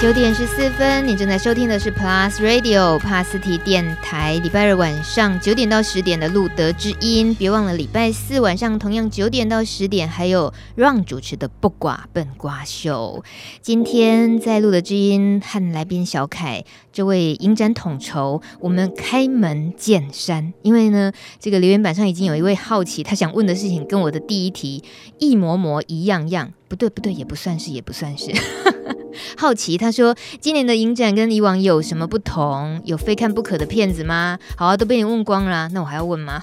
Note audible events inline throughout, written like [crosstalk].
九点十四分，你正在收听的是 Plus Radio 帕斯提电台，礼拜二晚上九点到十点的路德之音，别忘了礼拜四晚上同样九点到十点，还有 Ron 主持的不寡笨瓜秀。今天在路德之音和来宾小凯这位影展统筹，我们开门见山，因为呢，这个留言板上已经有一位好奇，他想问的事情跟我的第一题一模模一样样，不对不对，也不算是，也不算是。好奇，他说：“今年的影展跟以往有什么不同？有非看不可的片子吗？”好啊，都被你问光了，那我还要问吗？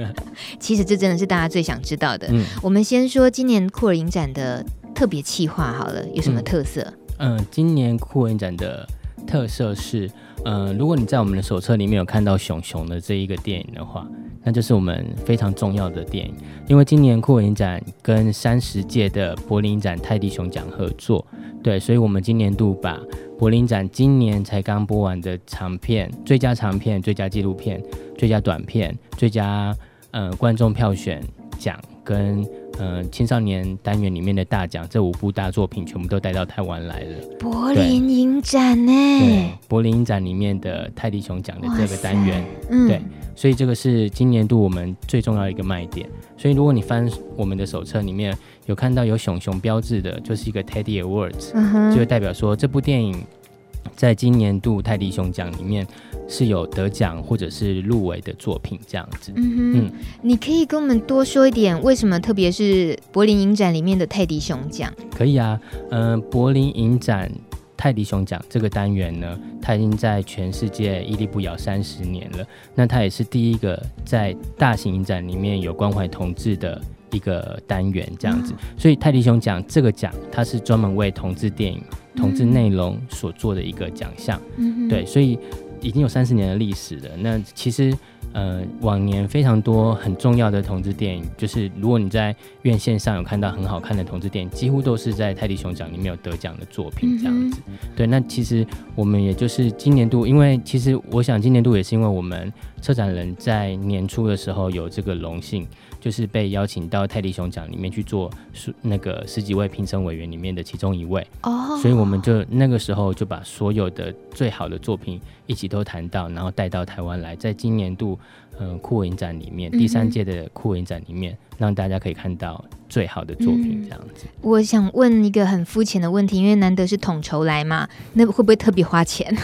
[laughs] 其实这真的是大家最想知道的。嗯，我们先说今年酷儿影展的特别企划好了，有什么特色？嗯，嗯，今年酷儿影展的特色是，嗯、呃，如果你在我们的手册里面有看到熊熊的这一个电影的话，那就是我们非常重要的电影，因为今年酷影展跟三十届的柏林展泰迪熊奖合作。对，所以，我们今年度把柏林展今年才刚播完的长片、最佳长片、最佳纪录片、最佳短片、最佳呃观众票选奖跟呃青少年单元里面的大奖这五部大作品全部都带到台湾来了。柏林影展呢？对，柏林影展里面的泰迪熊奖的这个单元，嗯、对。所以这个是今年度我们最重要的一个卖点。所以如果你翻我们的手册里面有看到有熊熊标志的，就是一个 Teddy Awards，、嗯、就会代表说这部电影在今年度泰迪熊奖里面是有得奖或者是入围的作品这样子。嗯，嗯，你可以跟我们多说一点，为什么特别是柏林影展里面的泰迪熊奖？可以啊，嗯、呃，柏林影展。泰迪熊奖这个单元呢，它已经在全世界屹立不摇三十年了。那它也是第一个在大型影展里面有关怀同志的一个单元，这样子。嗯、所以泰迪熊奖这个奖，它是专门为同志电影、同志内容所做的一个奖项。嗯，对，所以已经有三十年的历史了。那其实。呃，往年非常多很重要的同志电影，就是如果你在院线上有看到很好看的同志电影，几乎都是在泰迪熊奖里面有得奖的作品这样子。嗯、对，那其实我们也就是今年度，因为其实我想今年度也是因为我们策展人在年初的时候有这个荣幸。就是被邀请到泰迪熊奖里面去做那个十几位评审委员里面的其中一位哦，所以我们就那个时候就把所有的最好的作品一起都谈到，然后带到台湾来，在今年度嗯酷儿影展里面第三届的酷儿影展里面，让大家可以看到最好的作品这样子。我想问一个很肤浅的问题，因为难得是统筹来嘛，那会不会特别花钱？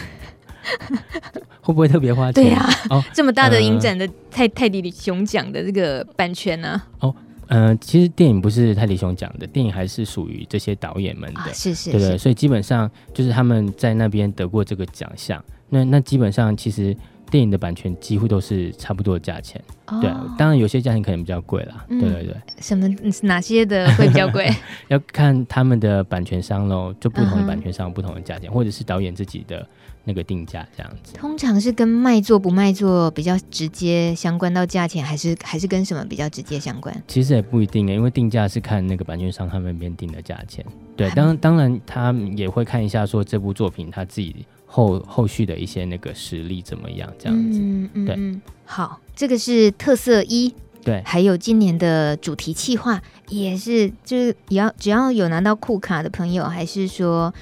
[laughs] 会不会特别花钱？对呀、啊，哦，这么大的影展的泰泰迪熊奖的这个版权呢、啊？哦，嗯、呃，其实电影不是泰迪熊奖的，电影还是属于这些导演们的，啊、是是，是，对对，所以基本上就是他们在那边得过这个奖项，那那基本上其实。电影的版权几乎都是差不多的价钱，哦，对，当然有些价钱可能比较贵啦，嗯，对对对。什么哪些的会比较贵？[laughs] 要看他们的版权商喽，就不同的版权商有不同的价钱，嗯，或者是导演自己的那个定价这样子。通常是跟卖座不卖座比较直接相关到价钱，还是还是跟什么比较直接相关？其实也不一定诶，因为定价是看那个版权商他们那边定的价钱。对，当当然他也会看一下说这部作品他自己。后后续的一些那个实力怎么样？这样子，嗯嗯，对，好，这个是特色一，对，还有今年的主题企划也是，就是也要只要有拿到酷卡的朋友，还是说，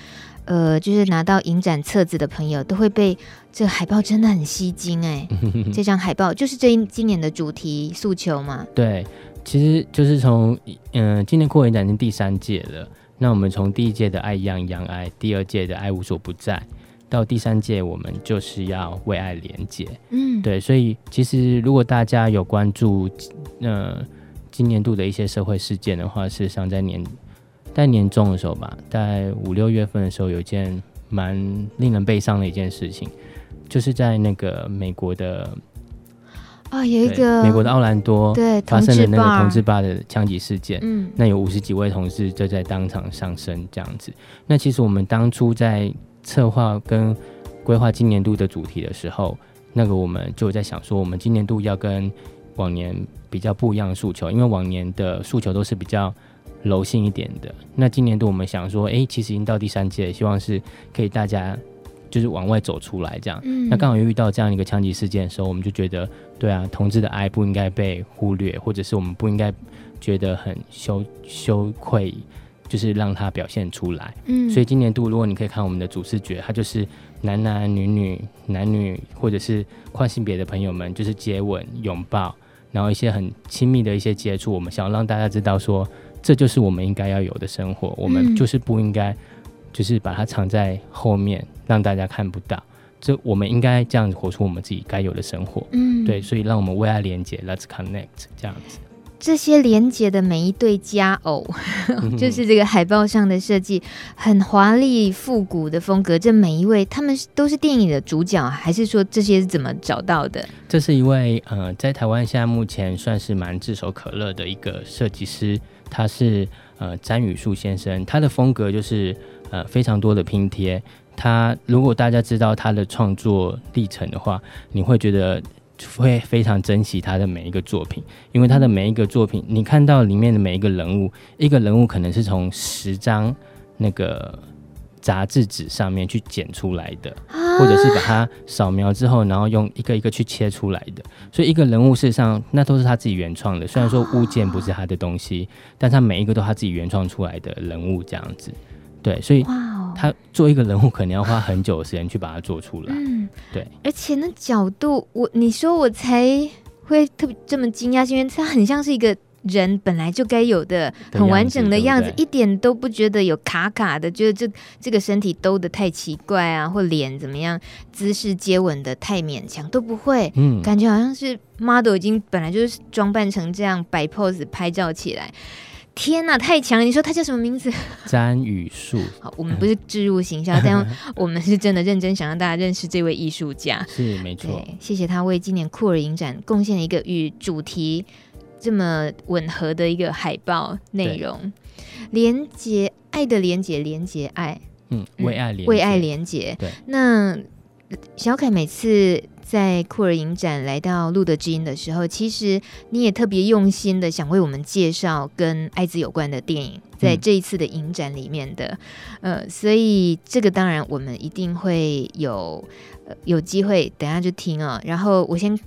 呃，就是拿到影展册子的朋友，都会被这海报真的很吸睛哎，[laughs] 这张海报就是这一今年的主题诉求嘛？对，其实就是从嗯、呃，今年酷儿影展已经第三届了，那我们从第一届的爱一样一样爱，第二届的爱无所不在。到第三届，我们就是要为爱连结。嗯，对，所以其实如果大家有关注，呃，今年度的一些社会事件的话，事实上在年在年中的时候吧，在五六月份的时候，有一件蛮令人悲伤的一件事情，就是在那个美国的啊、哦，有一个美国的奥兰多对发生的那个同志吧的枪击事件。嗯，那有五十几位同事就在当场丧生这样子。那其实我们当初在策划跟规划今年度的主题的时候，那个我们就在想说，我们今年度要跟往年比较不一样的诉求，因为往年的诉求都是比较柔性一点的。那今年度我们想说，哎、欸，其实已经到第三届，希望是可以大家就是往外走出来这样。嗯、那刚好又遇到这样一个枪击事件的时候，我们就觉得，对啊，同志的爱不应该被忽略，或者是我们不应该觉得很羞羞愧。就是让它表现出来。嗯，所以今年度如果你可以看我们的主视觉，它就是男男女女、男女或者是跨性别的朋友们，就是接吻、拥抱，然后一些很亲密的一些接触。我们想要让大家知道说，这就是我们应该要有的生活。我们就是不应该，就是把它藏在后面，让大家看不到。这我们应该这样子活出我们自己该有的生活。嗯，对，所以让我们为爱连接，Let's connect，这样子。这些连接的每一对佳偶，就是这个海报上的设计，很华丽复古的风格。这每一位，他们都是电影的主角，还是说这些是怎么找到的？这是一位呃，在台湾现在目前算是蛮炙手可热的一个设计师，他是呃詹宇树先生。他的风格就是呃非常多的拼贴。他如果大家知道他的创作历程的话，你会觉得。会非常珍惜他的每一个作品，因为他的每一个作品，你看到里面的每一个人物，一个人物可能是从十张那个杂志纸上面去剪出来的，或者是把它扫描之后，然后用一个一个去切出来的。所以一个人物事实上那都是他自己原创的，虽然说物件不是他的东西，但他每一个都他自己原创出来的人物这样子。对，所以他做一个人物可能要花很久的时间去把它做出来。嗯，对，而且那角度，我你说我才会特别这么惊讶，是因为他很像是一个人本来就该有的很完整的样子，对对，一点都不觉得有卡卡的，觉得这这个身体兜的太奇怪啊，或脸怎么样，姿势接吻的太勉强都不会。嗯，感觉好像是 model 已经本来就是装扮成这样摆 pose 拍照起来。天呐，太强了！你说他叫什么名字？[laughs] 詹宇树。好，我们不是置入形象，但 [laughs] 我们是真的认真想让大家认识这位艺术家。是，没错。谢谢他为今年酷儿影展贡献了一个与主题这么吻合的一个海报内容。连接爱的连接，连接爱。嗯，为爱连结，为爱连接。对。那小凯每次。在酷儿影展来到路德之音的时候，其实你也特别用心的想为我们介绍跟艾滋有关的电影，在这一次的影展里面的，嗯、呃，所以这个当然我们一定会有、呃、有机会，等下就听啊、哦。然后我先。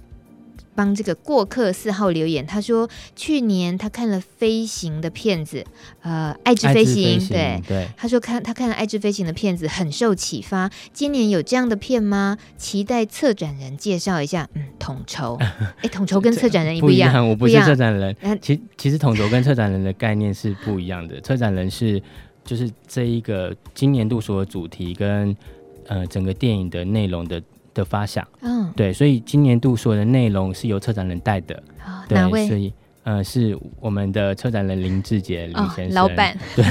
帮这个过客四号留言，他说去年他看了飞行的片子，呃，爱之飞行，对对，他说看他看了爱之飞行的片子很受启发。今年有这样的片吗？期待策展人介绍一下。嗯，统筹，[laughs] 哎，统筹跟策展人一不一样，不一样，我不是策展人。其其实统筹跟策展人的概念是不一样的。策展人是就是这一个今年度所有主题跟呃整个电影的内容的。的发想，嗯，对，所以今年度所有的内容是由策展人带的，哦、对？所以，呃，是我们的策展人林志杰林先生，哦、老板，[laughs] 对，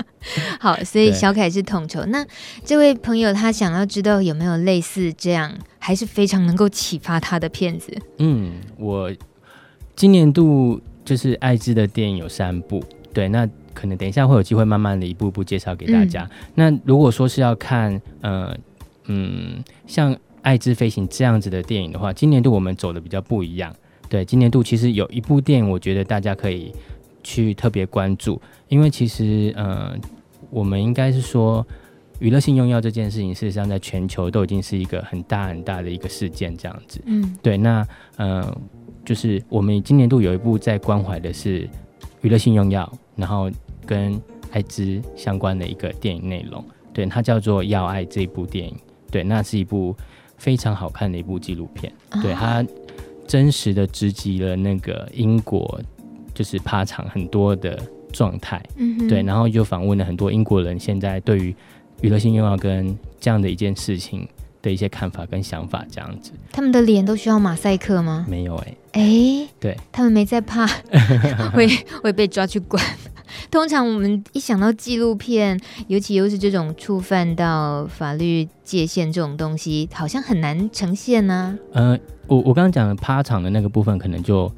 [laughs] 好，所以小凯是统筹。那这位朋友他想要知道有没有类似这样，还是非常能够启发他的片子？嗯，我今年度就是爱滋的电影有三部，对，那可能等一下会有机会慢慢的一步步介绍给大家。嗯、那如果说是要看，呃，嗯，像。爱之飞行这样子的电影的话，今年度我们走的比较不一样。对，今年度其实有一部电影，我觉得大家可以去特别关注，因为其实，呃，我们应该是说，娱乐性用药这件事情，事实上在全球都已经是一个很大很大的一个事件，这样子。嗯，对。那，呃，就是我们今年度有一部在关怀的是娱乐性用药，然后跟爱滋相关的一个电影内容。对，它叫做《要爱》这一部电影。对，那是一部。非常好看的一部纪录片，对，他真实的直击了那个英国就是趴场很多的状态，嗯，对，然后就访问了很多英国人现在对于娱乐性用药跟这样的一件事情的一些看法跟想法，这样子。他们的脸都需要马赛克吗？没有、欸，哎，哎，对，他们没在怕 [laughs] 会会被抓去关。[laughs] 通常我们一想到纪录片，尤其又是这种触犯到法律界限这种东西，好像很难呈现呢、啊。呃，我我刚刚讲的趴场的那个部分，可能就。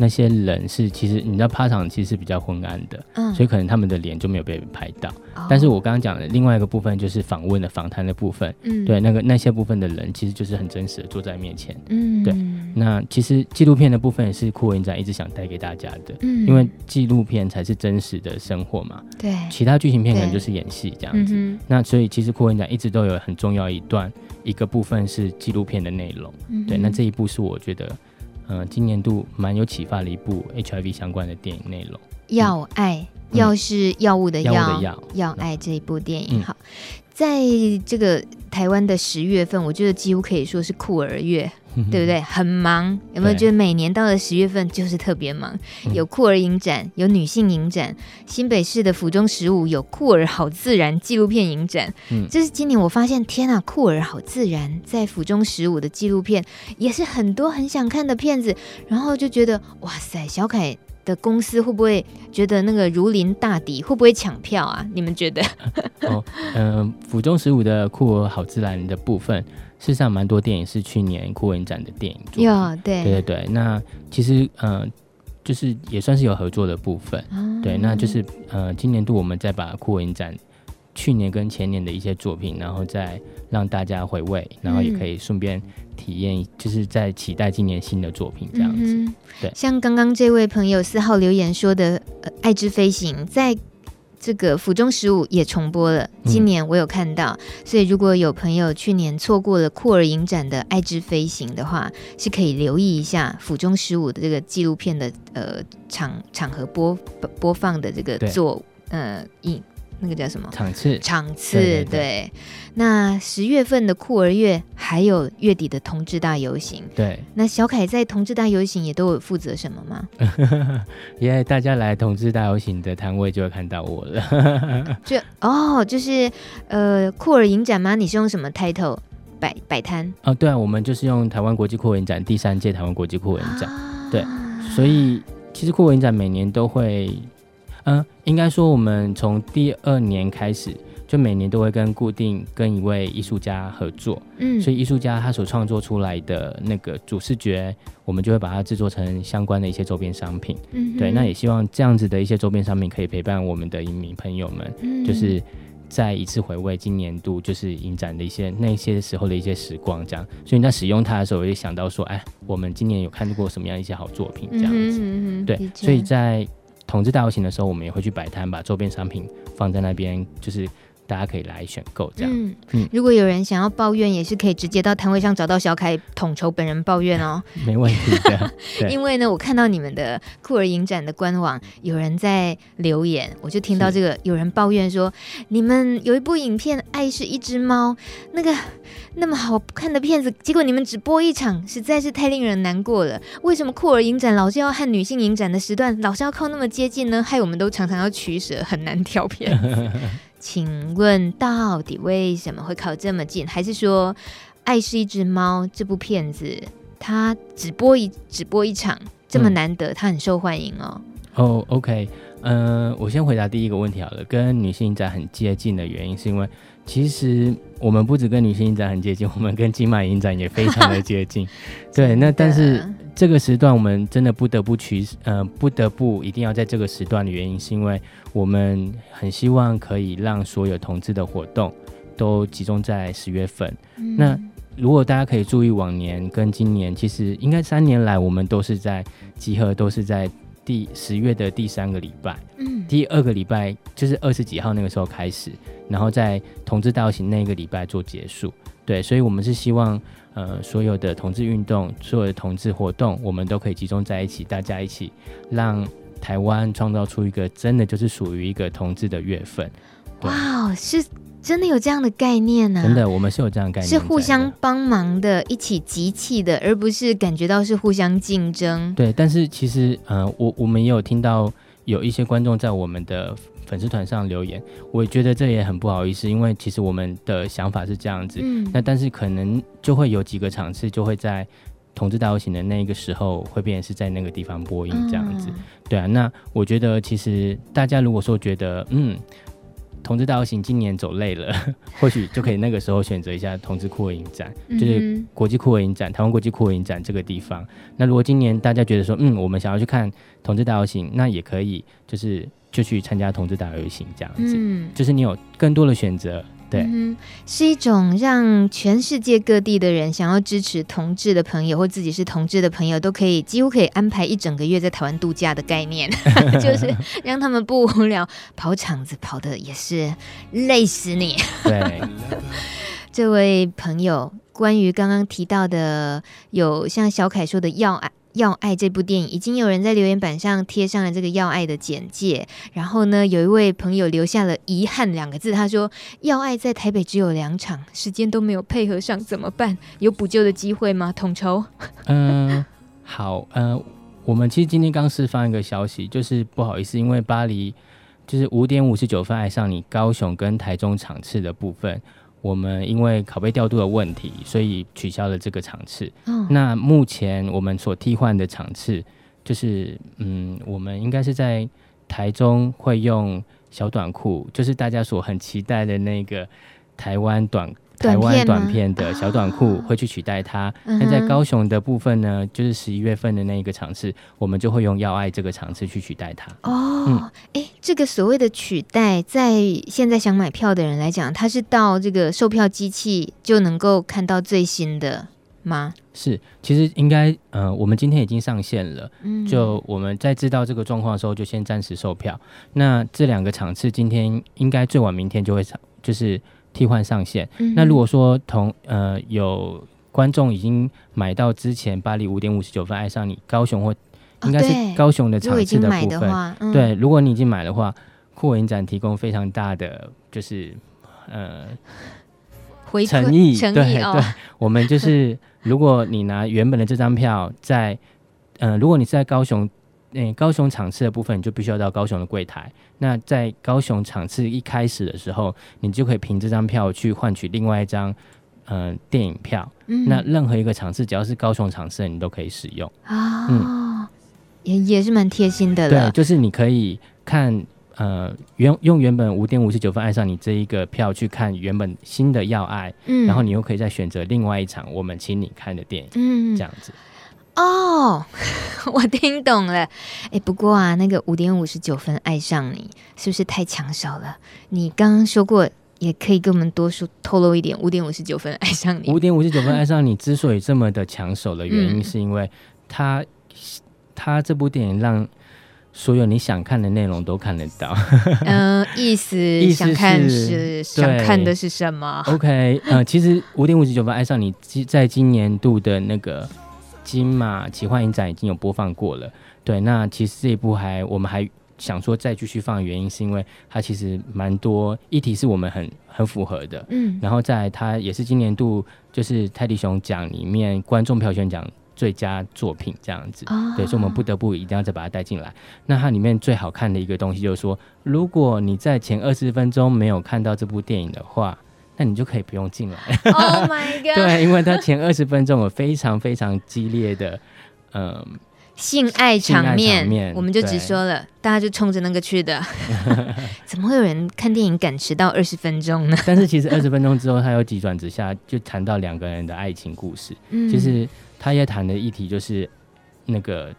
那些人是其实你知道趴场其实是比较昏暗的，嗯，所以可能他们的脸就没有被拍到。哦、但是我刚刚讲的另外一个部分就是访问的访谈的部分，嗯，对，那个那些部分的人其实就是很真实的坐在面前，嗯，对。那其实纪录片的部分也是酷儿影展一直想带给大家的，嗯，因为纪录片才是真实的生活嘛，对，其他剧情片可能就是演戏这样子。嗯、那所以其实酷儿影展一直都有很重要一段一个部分是纪录片的内容，嗯，对。那这一部是我觉得。嗯，今年度蛮有启发的一部 HIV 相关的电影内容，《药爱》。药是药物的药，药的药，药爱这一部电影。好，在这个台湾的十月份，我觉得几乎可以说是酷儿月。对不对？很忙，有没有觉得每年到了十月份就是特别忙？有酷儿影展，有女性影展，新北市的府中十五有酷儿好自然纪录片影展。嗯，这是今年我发现，天啊，酷儿好自然在府中十五的纪录片也是很多很想看的片子，然后就觉得哇塞，小凯的公司会不会觉得那个如临大敌？会不会抢票啊？你们觉得？[laughs] 哦，嗯、呃，府中十五的酷儿好自然的部分。事实上，蛮多电影是去年酷儿影展的电影。有对对对对，那其实嗯、呃，就是也算是有合作的部分。嗯、对，那就是呃，今年度我们再把酷儿影展去年跟前年的一些作品，然后再让大家回味，然后也可以顺便体验，就是在期待今年新的作品这样子。嗯、对，像刚刚这位朋友四号留言说的，呃，《爱之飞行》在。这个府中十五也重播了，今年我有看到，嗯、所以如果有朋友去年错过了酷儿影展的《爱之飞行》的话，是可以留意一下府中十五的这个纪录片的呃场场合播播放的这个作呃影。那个叫什么场次？场次对。那十月份的酷儿月，还有月底的同志大游行。对。那小凯在同志大游行也都有负责什么吗？[laughs] 因为大家来同志大游行的摊位就会看到我了。[laughs] 就哦，就是呃酷儿影展吗？你是用什么 title 摆摆摊？哦，对啊，我们就是用台湾国际酷儿影展第三届台湾国际酷儿影展。啊、对，所以其实酷儿影展每年都会。嗯，应该说我们从第二年开始，就每年都会跟固定跟一位艺术家合作。嗯，所以艺术家他所创作出来的那个主视觉，我们就会把它制作成相关的一些周边商品。嗯，对，那也希望这样子的一些周边商品可以陪伴我们的影迷朋友们，嗯，就是再一次回味今年度就是影展的一些那些时候的一些时光，这样。所以你在使用它的时候，我就想到说，哎，我们今年有看过什么样一些好作品，这样子。嗯，对，所以在。统治大游行的时候，我们也会去摆摊，把周边商品放在那边，就是。大家可以来选购这样。嗯嗯，如果有人想要抱怨，也是可以直接到摊位上找到小凯统筹本人抱怨哦。[laughs] 没问题的。[laughs] 因为呢，我看到你们的酷儿影展的官网有人在留言，我就听到这个有人抱怨说，你们有一部影片《爱是一只猫》，那个那么好看的片子，结果你们只播一场，实在是太令人难过了。为什么酷儿影展老是要和女性影展的时段老是要靠那么接近呢？害我们都常常要取舍，很难挑片。[laughs] 请问到底为什么会靠这么近？还是说《爱是一只猫》这部片子它只播一只播一场这么难得，它很受欢迎哦？哦、嗯 oh,，OK，嗯、呃，我先回答第一个问题好了。跟女性影展很接近的原因，是因为其实我们不止跟女性影展很接近，我们跟金马影展也非常的接近。[laughs] 对，那但是这个时段我们真的不得不取，呃，不得不一定要在这个时段的原因，是因为。我们很希望可以让所有同志的活动都集中在十月份。嗯。那如果大家可以注意往年跟今年，其实应该三年来我们都是在集合，都是在第十月的第三个礼拜。嗯，第二个礼拜就是二十几号那个时候开始，然后在同志大游行那个礼拜做结束。对，所以我们是希望呃所有的同志运动，所有的同志活动，我们都可以集中在一起，大家一起让。台湾创造出一个真的就是属于一个同志的月份，哇，是真的有这样的概念呢、啊？真的，我们是有这样的概念，是互相帮忙的，一起集气的，而不是感觉到是互相竞争。对，但是其实，嗯、呃，我我们也有听到有一些观众在我们的粉丝团上留言，我觉得这也很不好意思，因为其实我们的想法是这样子，嗯，那但是可能就会有几个场次就会在。同志大游行的那个时候，会变成是在那个地方播映这样子，嗯，对啊。那我觉得，其实大家如果说觉得，嗯，同志大游行今年走累了，[laughs] 或许就可以那个时候选择一下同志酷儿影展，嗯，就是国际酷儿影展，台湾国际酷儿影展这个地方。那如果今年大家觉得说，嗯，我们想要去看同志大游行，那也可以，就是就去参加同志大游行这样子，嗯，就是你有更多的选择。对，嗯，是一种让全世界各地的人想要支持同志的朋友，或自己是同志的朋友，都可以几乎可以安排一整个月在台湾度假的概念，[laughs] [laughs] 就是让他们不无聊，跑场子跑的也是累死你。对，[laughs] 这位朋友，关于刚刚提到的，有像小凯说的药要爱》这部电影，已经有人在留言板上贴上了这个《要爱》的简介。然后呢，有一位朋友留下了“遗憾”两个字，他说：“要爱在台北只有两场，时间都没有配合上，怎么办？有补救的机会吗？”统筹。嗯，[laughs] 好，嗯，我们其实今天刚释放一个消息，就是不好意思，因为巴黎就是五点五十九分爱上你，高雄跟台中场次的部分。我们因为拷贝调度的问题，所以取消了这个场次。嗯，那目前我们所替换的场次，就是嗯，我们应该是在台中会用小短裤，就是大家所很期待的那个台湾短。台湾短片的小短裤会去取代它。那、哦、在高雄的部分呢，就是十一月份的那一个场次，我们就会用“要爱”这个场次去取代它。哦，哎、嗯，这个所谓的取代，在现在想买票的人来讲，他是到这个售票机器就能够看到最新的吗？是，其实应该，呃，我们今天已经上线了。嗯，就我们在知道这个状况的时候，就先暂时售票。那这两个场次今天应该最晚明天就会上，就是。替换上线。嗯、那如果说同呃有观众已经买到之前巴黎五点五十九分爱上你高雄或应该是高雄的场次的部分，哦嗯、对，如果你已经买的话，酷影展提供非常大的就是呃回诚意，诚意对、哦、对，我们就是 [laughs] 如果你拿原本的这张票在呃如果你是在高雄。诶、欸，高雄场次的部分，你就必须要到高雄的柜台。那在高雄场次一开始的时候，你就可以凭这张票去换取另外一张嗯、呃、电影票。嗯，那任何一个场次，只要是高雄场次的，你都可以使用啊。嗯，也也是蛮贴心的了。对，就是你可以看呃原用原本五点五十九分爱上你这一个票去看原本新的要爱，嗯，然后你又可以再选择另外一场我们请你看的电影，嗯，这样子。哦，[laughs] 我听懂了。哎，不过啊，那个五点五十九分爱上你，是不是太抢手了？你刚刚说过，也可以跟我们多说透露一点。五点五十九分爱上你，五点五十九分爱上你之所以这么的抢手的原因，是因为他他这部电影让所有你想看的内容都看得到。[laughs] 嗯、呃，意思，[laughs] 想看是想看的是什么？OK，呃，其实五点五十九分爱上你，在今年度的那个。金马奇幻影展已经有播放过了，对，那其实这一部还我们还想说再继续放的原因，是因为它其实蛮多议题是我们很很符合的，嗯，然后在它也是今年度就是泰迪熊奖里面观众票选奖最佳作品这样子，哦、对，所以我们不得不一定要再把它带进来。那它里面最好看的一个东西就是说，如果你在前二十分钟没有看到这部电影的话。那你就可以不用进来。[laughs] Oh my god！对，因为他前二十分钟有非常非常激烈的，嗯，性爱场面，我们就直说了，大家就冲着那个去的。[laughs] 怎么会有人看电影敢迟到二十分钟呢？但是其实二十分钟之后，他有急转直下，就谈到两个人的爱情故事。嗯，其实他也谈的议题就是那个。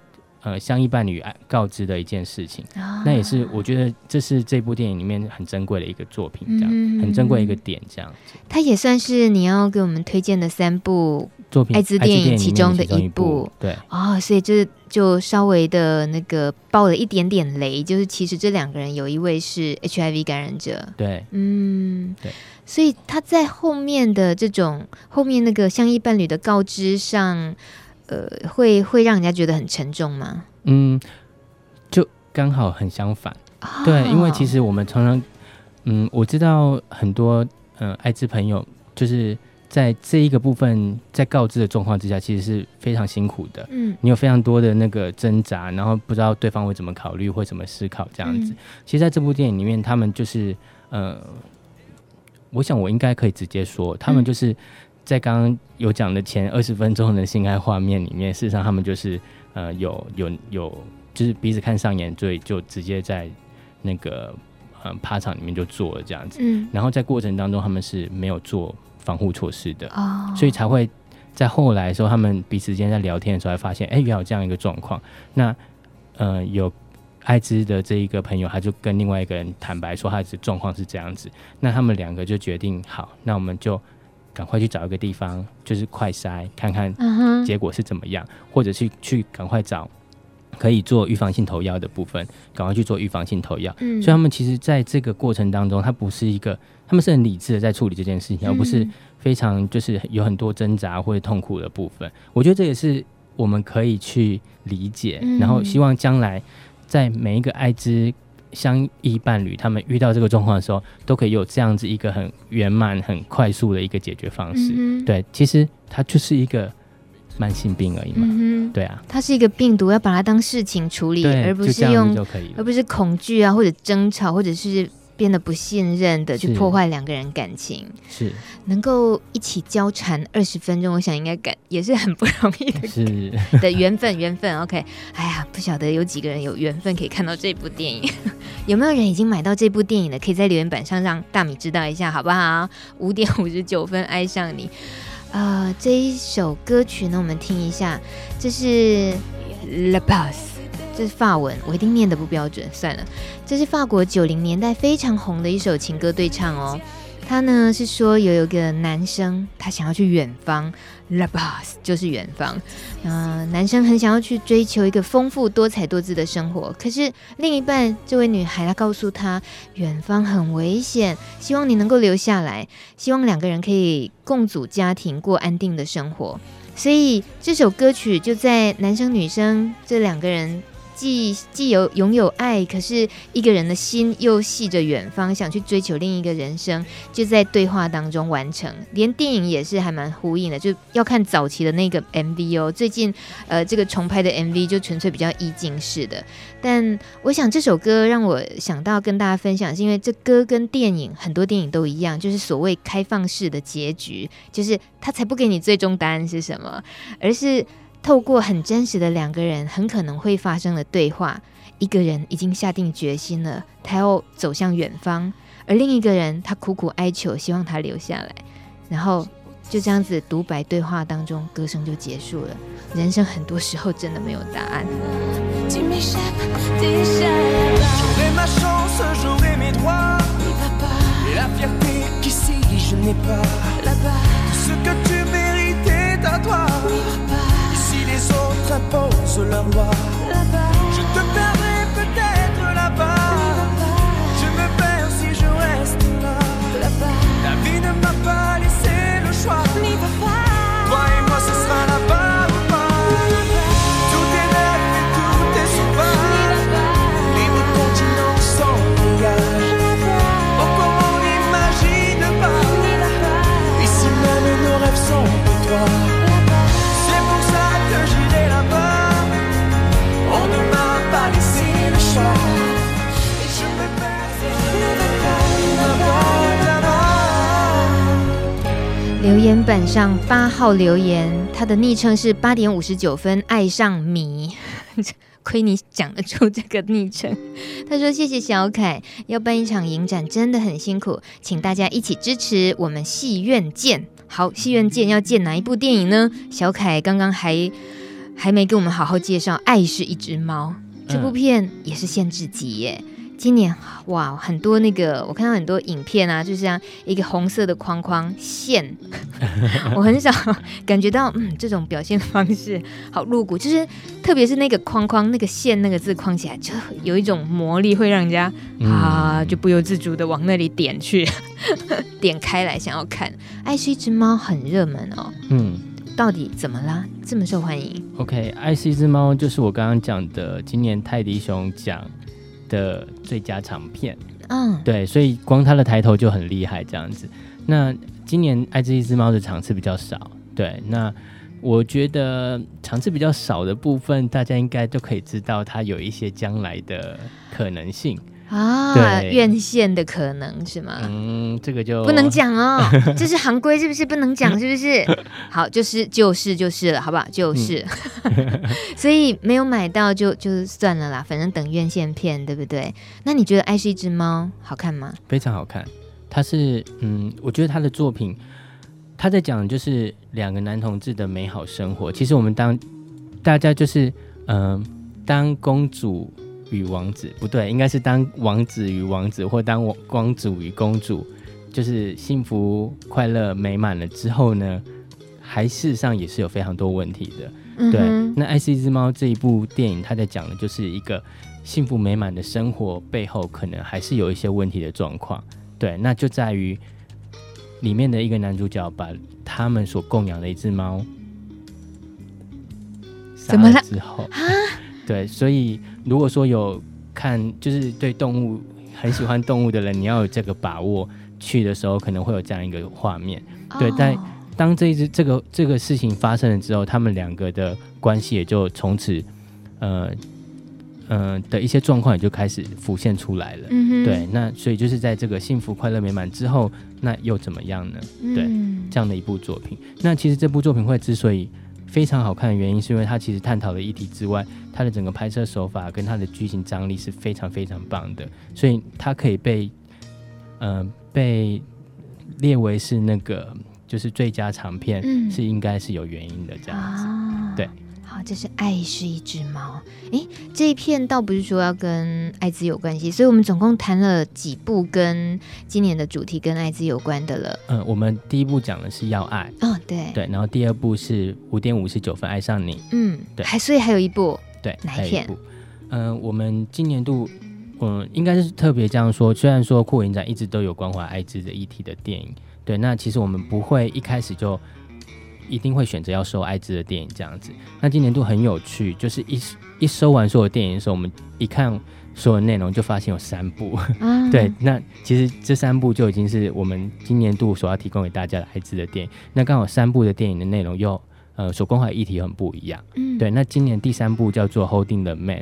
呃，相依伴侣告知的一件事情，哦、那也是我觉得这是这部电影里面很珍贵的一个作品，这样、嗯、很珍贵一个点，这样子。它也算是你要给我们推荐的三部作品，艾滋电影其中的一部。对，哦，所以这就稍微的那个爆了一点点雷，就是其实这两个人有一位是 HIV 感染者。对，嗯，对，所以他在后面的这种后面那个相依伴侣的告知上。呃，会会让人家觉得很沉重吗？嗯，就刚好很相反。哦、对，因为其实我们常常，嗯，我知道很多嗯、呃、艾滋朋友，就是在这一个部分在告知的状况之下，其实是非常辛苦的。嗯，你有非常多的那个挣扎，然后不知道对方会怎么考虑，会怎么思考这样子。嗯、其实在这部电影里面，他们就是呃，我想我应该可以直接说，他们就是。嗯在刚刚有讲的前二十分钟的性爱画面里面，事实上他们就是呃有有有，就是彼此看上眼，所以就直接在那个呃趴场里面就做了这样子。嗯，然后在过程当中他们是没有做防护措施的，哦，所以才会在后来的时候，他们彼此之间在聊天的时候，才发现，哎，原来有这样一个状况。那呃有艾滋的这一个朋友，他就跟另外一个人坦白说，他的状况是这样子。那他们两个就决定，好，那我们就。赶快去找一个地方，就是快筛，看看结果是怎么样，uh huh. 或者去去赶快找可以做预防性投药的部分，赶快去做预防性投药。嗯，所以他们其实在这个过程当中，他不是一个，他们是很理智的在处理这件事情，而不是非常就是有很多挣扎或者痛苦的部分。我觉得这也是我们可以去理解，嗯、然后希望将来在每一个爱之相依伴侣，他们遇到这个状况的时候，都可以有这样子一个很圆满、很快速的一个解决方式。嗯、对，其实它就是一个慢性病而已嘛。嗯、对啊，它是一个病毒，要把它当事情处理，而不是用，而不是恐惧啊，或者争吵，或者是。变得不信任的，去破坏两个人感情，是能够一起交缠二十分钟，我想应该感也是很不容易的，是 [laughs] 的缘分，缘分。OK，哎呀，不晓得有几个人有缘分可以看到这部电影，[laughs] 有没有人已经买到这部电影的？可以在留言板上让大米知道一下，好不好？五点五十九分，爱上你。呃，这一首歌曲呢，我们听一下，这是 La Paz。这是法文，我一定念得不标准。算了，这是法国九零年代非常红的一首情歌对唱哦。他呢是说有一个男生，他想要去远方，La Paz 就是远方。嗯、男生很想要去追求一个丰富多彩多姿的生活，可是另一半这位女孩，她告诉他，远方很危险，希望你能够留下来，希望两个人可以共组家庭，过安定的生活。所以这首歌曲就在男生女生这两个人。既既有拥有爱，可是一个人的心又系着远方，想去追求另一个人生，就在对话当中完成。连电影也是还蛮呼应的，就要看早期的那个 MV 哦。最近呃这个重拍的 MV 就纯粹比较意境式的。但我想这首歌让我想到跟大家分享，是因为这歌跟电影很多电影都一样，就是所谓开放式的结局，就是他才不给你最终答案是什么，而是。透过很真实的两个人很可能会发生的对话，一个人已经下定决心了，他要走向远方，而另一个人他苦苦哀求，希望他留下来，然后就这样子独白对话当中，歌声就结束了。人生很多时候真的没有答案。leur. Je te perdrai peut-être là-bas. je me perds si je reste là. La vie ne m'a pas laissé le choix. Toi et moi, ce sera là-bas. 言板上八号留言，他的昵称是八点五十九分爱上米，[laughs] 亏你讲得出这个昵称。他说：“谢谢小凯，要办一场影展真的很辛苦，请大家一起支持，我们戏院见。好，戏院见，要见哪一部电影呢？小凯刚刚还还没给我们好好介绍《爱是一只猫》这部片，也是限制级耶。”今年哇，很多那个我看到很多影片啊，就像一个红色的框框线，[laughs] 我很少 [laughs] 感觉到嗯这种表现方式好露骨，就是特别是那个框框那个线那个字框起来，就有一种魔力，会让人家啊就不由自主的往那里点去，[laughs] 点开来想要看。《爱是一只猫》很热门哦，嗯，到底怎么啦？这么受欢迎？OK，《爱是一只猫》就是我刚刚讲的今年泰迪熊奖的最佳长片，嗯，对，所以光他的抬头就很厉害，这样子。那今年《爱这一只猫》的场次比较少，对，那我觉得场次比较少的部分，大家应该都可以知道，它有一些将来的可能性。啊，院线的可能是吗？嗯，这个就不能讲哦，[laughs] 这是行规，是不是不能讲？[laughs] 是不是？好，就是就是就是了，好不好？就是，嗯、[laughs] 所以没有买到就就算了啦，反正等院线片，对不对？那你觉得《爱是一只猫》好看吗？非常好看，它是嗯，我觉得他的作品，他在讲就是两个男同志的美好生活。其实我们当大家就是嗯、呃，当公主。与王子不对，应该是当王子与王子，或当公主与公主，就是幸福、快乐、美满了之后呢，还事实上也是有非常多问题的。嗯、对，那《爱是一只猫》这一部电影，它在讲的就是一个幸福美满的生活背后，可能还是有一些问题的状况。对，那就在于里面的一个男主角把他们所供养的一只猫杀了之后，[laughs] 对，所以如果说有看，就是对动物很喜欢动物的人，你要有这个把握，去的时候可能会有这样一个画面。对，哦、但当这一只这个这个事情发生了之后，他们两个的关系也就从此，呃。嗯、呃、的一些状况也就开始浮现出来了。嗯，对，那所以就是在这个幸福快乐美满之后，那又怎么样呢？嗯、对，这样的一部作品。那其实这部作品会之所以非常好看的原因，是因为它其实探讨的议题之外，它的整个拍摄手法跟它的剧情张力是非常非常棒的，所以它可以被呃被列为是那个就是最佳长片，嗯、是应该是有原因的这样子。啊、对。好，这是爱是一只猫。诶，这一片倒不是说要跟艾滋有关系，所以我们总共谈了几部跟今年的主题跟艾滋有关的了。嗯，我们第一部讲的是要爱，哦，对对，然后第二部是五点五十九分爱上你，嗯，对，还所以还有一部，对，哪一片？嗯、呃，我们今年度，嗯，应该是特别这样说。虽然说酷儿影展一直都有关怀艾滋的议题的电影，对，那其实我们不会一开始就。一定会选择要收艾滋的电影这样子。那今年度很有趣，就是一一收完所有电影的时候，我们一看所有内容，就发现有三部。嗯、[laughs] 对，那其实这三部就已经是我们今年度所要提供给大家的艾滋的电影。那刚好三部的电影的内容又呃所关怀议题很不一样。嗯，对。那今年第三部叫做《Holding the Man》，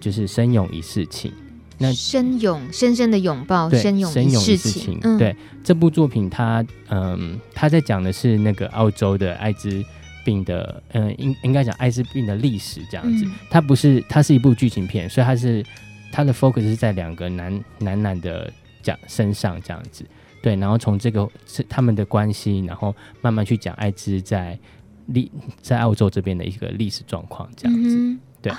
就是生勇一世情。那深拥，深深的拥抱，深拥一世情。嗯、对，这部作品它，它嗯，它在讲的是那个澳洲的艾滋病的，嗯，应应该讲艾滋病的历史这样子。嗯、它不是，它是一部剧情片，所以它是它的 focus 是在两个男男男的讲身上这样子。对，然后从这个是他们的关系，然后慢慢去讲艾滋在历在澳洲这边的一个历史状况这样子。嗯、对。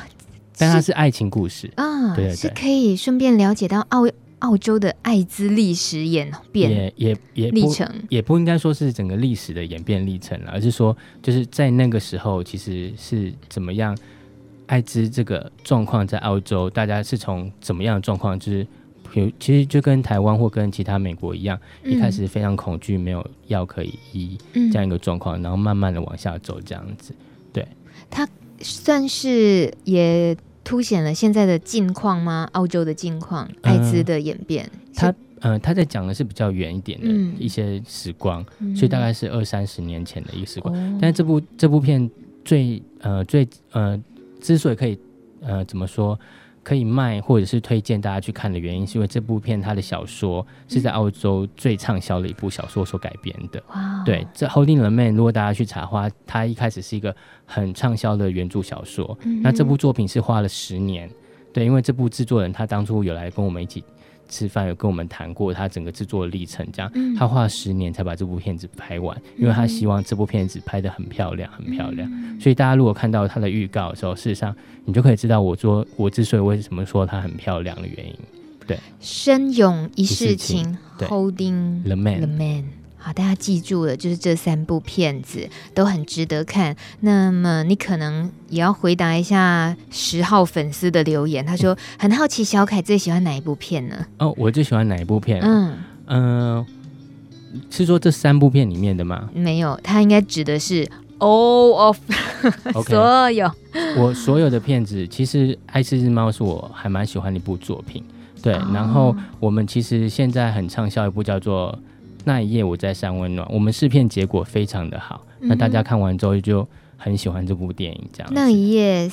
但它是爱情故事。啊，对，对，对，是可以顺便了解到澳澳洲的艾滋历史演变，也也也历程，也不应该说是整个历史的演变历程了，而是说就是在那个时候其实是怎么样，艾滋这个状况在澳洲，大家是从怎么样的状况，就是有其实就跟台湾或跟其他美国一样，嗯、一开始非常恐惧，没有药可以医这样一个状况，嗯、然后慢慢的往下走这样子，对，它。算是也凸显了现在的近况吗？澳洲的近况，艾滋的演变。他呃，他在讲的是比较远一点的一些时光，嗯、所以大概是二三十年前的一个时光。嗯、但是这部这部片最呃最呃，之所以可以呃怎么说？可以卖或者是推荐大家去看的原因，是因为这部片它的小说是在澳洲最畅销的一部小说所改编的。哇！对，这《Holding the Man》如果大家去查的话，它一开始是一个很畅销的原著小说。嗯、那这部作品是花了十年。对，因为这部制作人他当初有来跟我们一起。吃饭有跟我们谈过他整个制作的历程，这样、嗯、他花了十年才把这部片子拍完，因为他希望这部片子拍得很漂亮，很漂亮。嗯、所以大家如果看到他的预告的时候，事实上你就可以知道我说我之所以为什么说它很漂亮的原因。对，深拥一世情，Holding the Man。The man 好，大家记住了，就是这三部片子都很值得看。那么你可能也要回答一下十号粉丝的留言，他说很好奇小凯最喜欢哪一部片呢？哦，我最喜欢哪一部片？嗯嗯、呃，是说这三部片里面的吗？没有，他应该指的是 all of [laughs] Okay, 所有。我所有的片子，其实《爱是一只猫》是我还蛮喜欢的一部作品。对，哦、然后我们其实现在很畅销一部叫做。那一夜我在山温暖，我们试片结果非常的好，嗯、那大家看完之后就很喜欢这部电影。这样，那一夜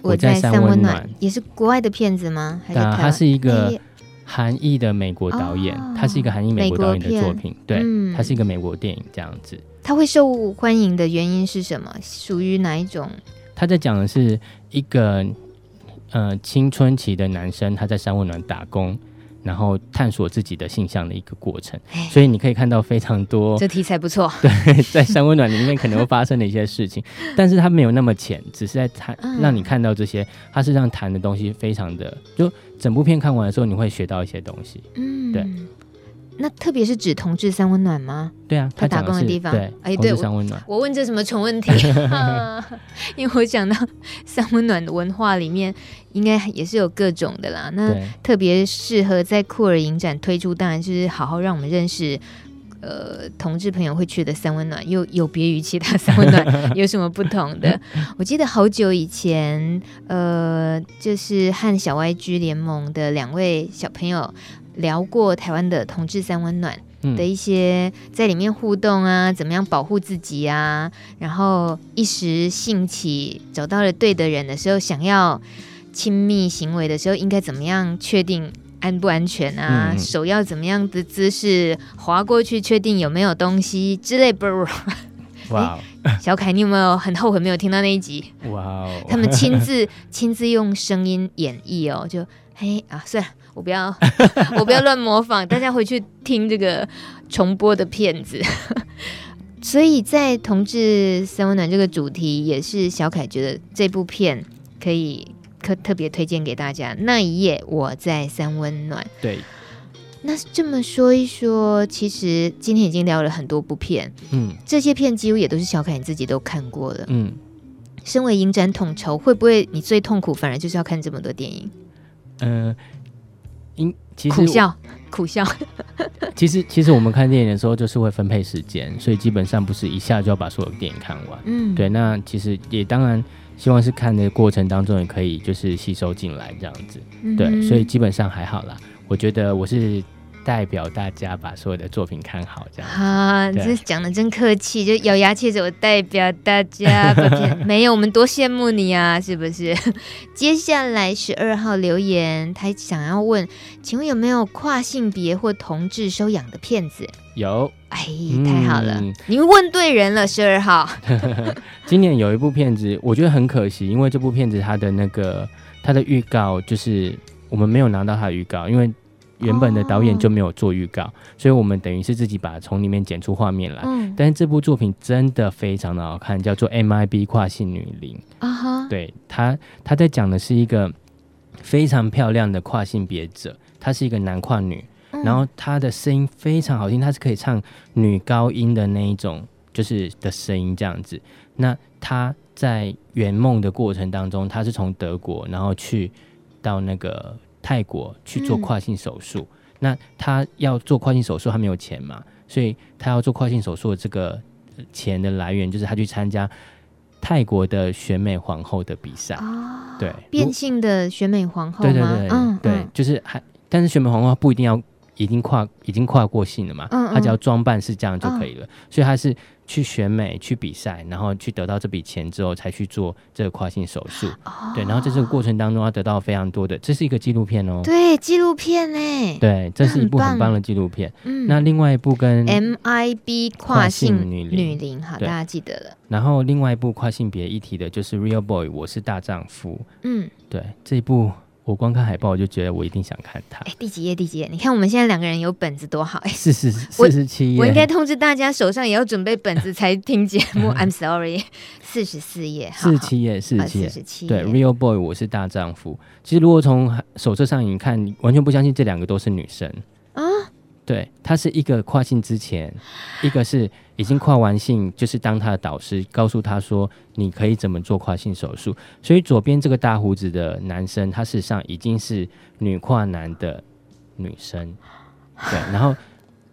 我在山温暖也是国外的片子吗？还是他是一个韩裔的美国导演，他、哦、是一个韩裔美国导演的作品，对，他、嗯、是一个美国电影这样子。他会受欢迎的原因是什么？属于哪一种？他在讲的是一个呃青春期的男生，他在山温暖打工。然后探索自己的性向的一个过程，所以你可以看到非常多。这题材不错。[laughs] 对，在三温暖里面可能会发生的一些事情，[laughs] 但是它没有那么浅，只是在谈，嗯、让你看到这些。它是让谈的东西非常的，就整部片看完的时候，你会学到一些东西。嗯，对。那特别是指同志三温暖吗？对啊，他打工的地方。对，哎，对，三温暖我。我问这什么蠢问题？[laughs] 因为我讲到三温暖的文化里面，应该也是有各种的啦。那特别适合在酷儿影展推出，当然就是好好让我们认识呃同志朋友会去的三温暖，又有别于其他三温暖，[laughs] 有什么不同的？我记得好久以前，呃，就是和小 YG 联盟的两位小朋友聊过台湾的同志三温暖。的一些在里面互动啊，怎么样保护自己啊？然后一时兴起找到了对的人的时候，想要亲密行为的时候，应该怎么样确定安不安全啊？嗯、手要怎么样的姿势滑过去，确定有没有东西之类不？哇、欸！小凯，你有没有很后悔没有听到那一集？哇哦！他们亲自 [laughs] 亲自用声音演绎哦，就嘿啊，算了。我不要，[laughs] 我不要乱模仿，大家回去听这个重播的片子。[laughs] 所以在同志三温暖这个主题，也是小凯觉得这部片可以特特别推荐给大家。那一夜我在三温暖。对，那这么说一说，其实今天已经聊了很多部片，嗯，这些片几乎也都是小凯你自己都看过的，嗯。身为影展统筹，会不会你最痛苦，反而就是要看这么多电影？嗯、呃。因其实苦笑苦笑，[laughs] 其实其实我们看电影的时候就是会分配时间，所以基本上不是一下就要把所有电影看完。嗯，对。那其实也当然希望是看的过程当中也可以就是吸收进来这样子。嗯、对，所以基本上还好啦。我觉得我是。代表大家把所有的作品看好，这样啊，这讲的真客气，就咬牙切齿。我代表大家没有，我们多羡慕你啊，是不是？[laughs] 接下来十二号留言，他想要问，请问有没有跨性别或同志收养的骗子？有，哎，太好了，嗯、你问对人了。十二号，[laughs] [laughs] 今年有一部片子，我觉得很可惜，因为这部片子它的那个它的预告就是我们没有拿到它的预告，因为。原本的导演就没有做预告，哦，所以我们等于是自己把从里面剪出画面来，嗯。但是这部作品真的非常的好看，叫做《MIB 跨性女灵》啊哈。对，他他在讲的是一个非常漂亮的跨性别者，他是一个男跨女，嗯，然后他的声音非常好听，他是可以唱女高音的那一种，就是的声音这样子。那他在圆梦的过程当中，他是从德国然后去到那个。泰国去做跨性手术，嗯，那他要做跨性手术，他没有钱嘛，所以他要做跨性手术的这个钱的来源就是他去参加泰国的选美皇后的比赛，哦，对，变性的选美皇后，对对对，嗯，对，就是还，但是选美皇后不一定要已经跨已经跨过性了嘛，嗯，他只要装扮是这样就可以了，嗯，所以他是。去选美、去比赛，然后去得到这笔钱之后，才去做这个跨性手术。哦。对，然后在这个过程当中，他得到非常多的，这是一个纪录片哦。对，纪录片哎。对，这是一部很棒的纪录片。嗯。那另外一部跟 MIB 跨性女女灵，好，大家记得了。然后另外一部跨性别议题的就是《Real Boy》，我是大丈夫。嗯，对，这一部。我光看海报，我就觉得我一定想看它。哎，第几页？第几页？你看我们现在两个人有本子多好！哎，四十四十七页。我应该通知大家手上也要准备本子才听节目。I'm sorry，[laughs] 四十四页，四十七页，四十七页，四十七页。对，Real Boy，我是大丈夫。其实如果从手册上你看，你完全不相信这两个都是女生啊。对，他是一个跨性之前，一个是已经跨完性，就是当他的导师，告诉他说你可以怎么做跨性手术。所以左边这个大胡子的男生，他事实上已经是女跨男的女生。对，[sighs] 然后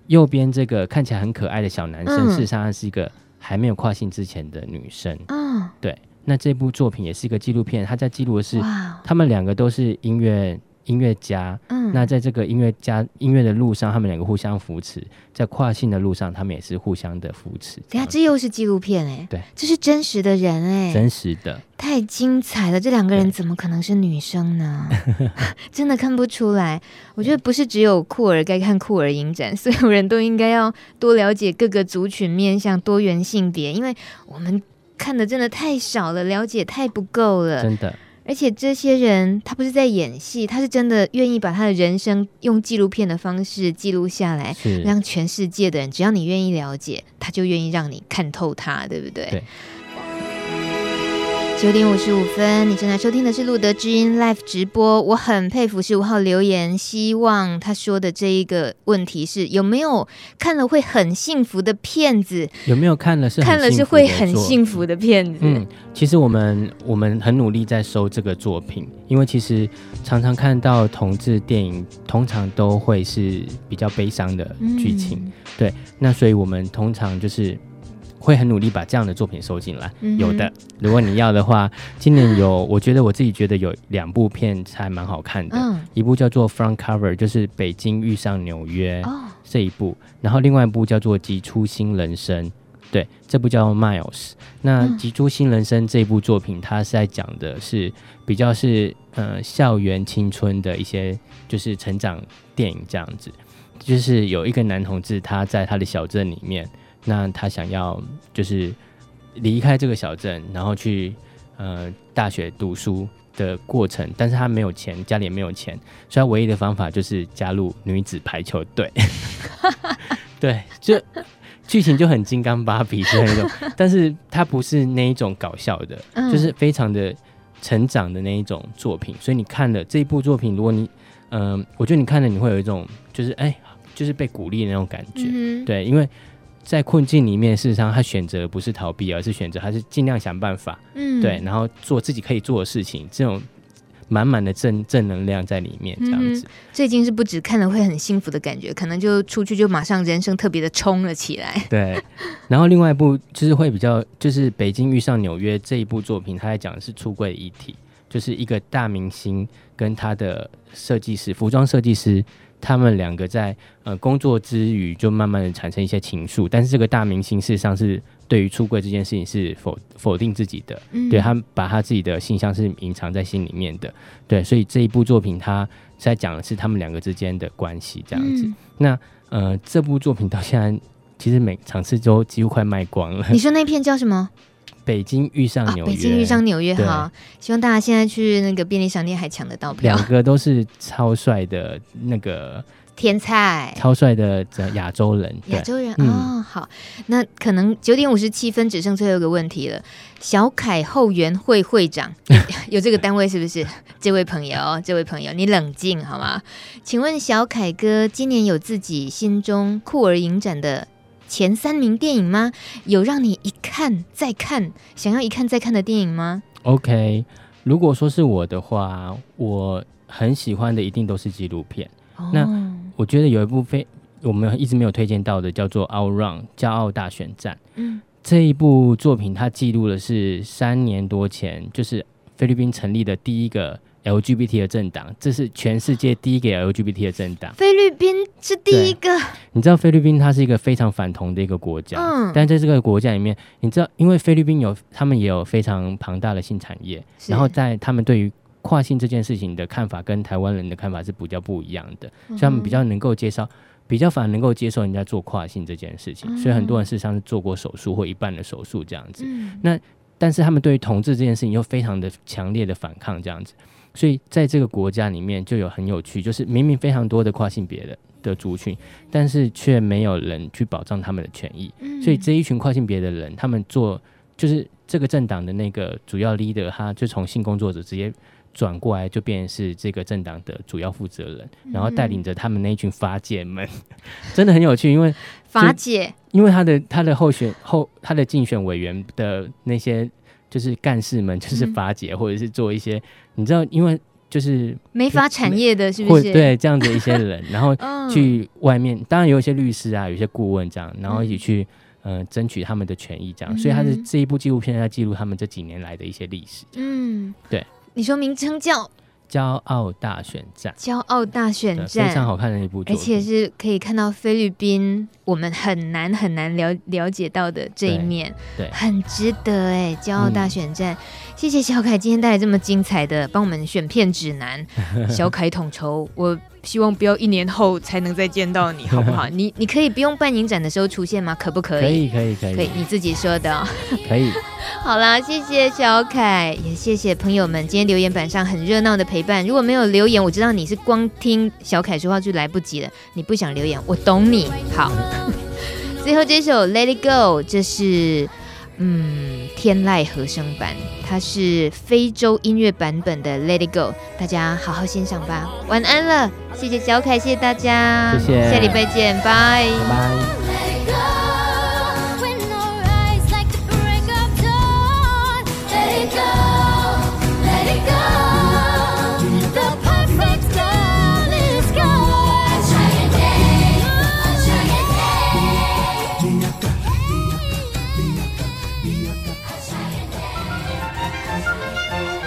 右边这个看起来很可爱的小男生，事实上他是一个还没有跨性之前的女生。嗯，对。那这部作品也是一个纪录片，他在记录的是他们两个都是音乐。音乐家，嗯，那在这个音乐家音乐的路上，他们两个互相扶持，在跨性的路上，他们也是互相的扶持。等下，这又是纪录片哎，对，这是真实的人哎，真实的，太精彩了！这两个人怎么可能是女生呢？[laughs] [laughs] 真的看不出来。我觉得不是只有酷儿该看酷儿影展，所有人都应该要多了解各个族群面向多元性别，因为我们看的真的太少了，了解太不够了，真的。而且这些人，他不是在演戏，他是真的愿意把他的人生用纪录片的方式记录下来，让全世界的人，只要你愿意了解，他就愿意让你看透他，对不对？对。九点五十五分，你正在收听的是路德之音 Live 直播。我很佩服十五号留言，希望他说的这一个问题是有没有看了会很幸福的片子？有没有看了是看了是会很幸福的片子？嗯，其实我们我们很努力在收这个作品，因为其实常常看到同志电影，通常都会是比较悲伤的剧情。嗯、对，那所以我们通常就是。会很努力把这样的作品收进来，嗯、有的。如果你要的话，今年有，我觉得我自己觉得有两部片才蛮好看的，嗯、一部叫做《Front Cover》，就是北京遇上纽约、哦、这一部，然后另外一部叫做《击出新人生》，对，这部叫《Miles》。那《击出新人生》这部作品，它是在讲的是比较是呃校园青春的一些就是成长电影这样子，就是有一个男同志他在他的小镇里面。那他想要就是离开这个小镇，然后去呃大学读书的过程，但是他没有钱，家里也没有钱，所以他唯一的方法就是加入女子排球队。[laughs] 对，就剧情就很金刚芭比的那种，但是它不是那一种搞笑的，就是非常的成长的那一种作品。所以你看了这一部作品，如果你嗯、呃，我觉得你看了你会有一种就是哎，就是被鼓励的那种感觉。嗯、对，因为。在困境里面，事实上他选择不是逃避，而是选择还是尽量想办法，嗯，对，然后做自己可以做的事情，这种满满的正正能量在里面，这样子。最近是不止看了会很幸福的感觉，可能就出去就马上人生特别的冲了起来。对，然后另外一部就是会比较，就是《北京遇上纽约》这一部作品，他在讲的是出柜的议题，就是一个大明星跟他的设计师，服装设计师。他们两个在呃工作之余，就慢慢的产生一些情愫。但是这个大明星事实上是对于出柜这件事情是否否定自己的，嗯、对他把他自己的性向是隐藏在心里面的。对，所以这一部作品他在讲的是他们两个之间的关系这样子。嗯、那呃这部作品到现在其实每场次都几乎快卖光了。[laughs] 你说那片叫什么？北京遇上纽约，北京遇上纽约，哈，希望大家现在去那个便利商店还抢得到票。两个都是超帅的那个天菜，超帅的亚洲人，亚洲人哦。好，那可能九点五十七分只剩最后一个问题了。小凯后援会会长 [laughs] 有这个单位是不是？这位朋友，这位朋友，你冷静好吗？请问小凯哥今年有自己心中酷儿影展的前三名电影吗？有让你一看再看，想要一看再看的电影吗？OK，如果说是我的话，我很喜欢的一定都是纪录片。Oh. 那我觉得有一部非我们一直没有推荐到的，叫做《Out Run》骄傲大选战。嗯，这一部作品它记录的是三年多前，就是菲律宾成立的第一个。LGBT 的政党，这是全世界第一个 LGBT 的政党。菲律宾是第一个。你知道菲律宾它是一个非常反同的一个国家，嗯，但在这个国家里面，你知道，因为菲律宾有他们也有非常庞大的性产业，然后在他们对于跨性这件事情的看法跟台湾人的看法是比较不一样的，嗯、所以他们比较能够接受，比较反而能够接受人家做跨性这件事情，嗯、所以很多人事实上是做过手术或一半的手术这样子。嗯、那但是他们对于同志这件事情又非常的强烈的反抗这样子。所以在这个国家里面就有很有趣，就是明明非常多的跨性别的的族群，但是却没有人去保障他们的权益。嗯、所以这一群跨性别的人，他们做就是这个政党的那个主要 leader，他就从性工作者直接转过来，就变成是这个政党的主要负责人，然后带领着他们那一群法姐们，嗯、真的很有趣。因为法姐，因为他的他的候选后他的竞选委员的那些。就是干事们，就是法姐，嗯、或者是做一些，你知道，因为就是没法产业的，是不是？对，这样子一些人，然后去外面，嗯、当然有一些律师啊，有一些顾问这样，然后一起去嗯、呃、争取他们的权益，这样。嗯、所以他是这一部纪录片在记录他们这几年来的一些历史。嗯，对。你说名称叫？骄傲大选战，骄傲大选战，非常好看的一部，而且是可以看到菲律宾我们很难很难了了解到的这一面，对，对。很值得哎，骄傲大选战，嗯、谢谢小凯今天带来这么精彩的帮我们选片指南，[laughs] 小凯统筹。我。希望不要一年后才能再见到你，好不好？[laughs] 你你可以不用办影展的时候出现吗？可不可以？可以，可以，可以，可以。你自己说的。[laughs] 可以。[laughs] 好啦，谢谢小凯，也谢谢朋友们今天留言板上很热闹的陪伴。如果没有留言，我知道你是光听小凯说话就来不及了，你不想留言，我懂你。好，最后这首《Let It Go》，这是。嗯，天籁和声版，它是非洲音乐版本的《Let It Go》，大家好好欣赏吧。晚安了，谢谢小凯，谢谢大家，谢谢，下礼拜见，拜拜。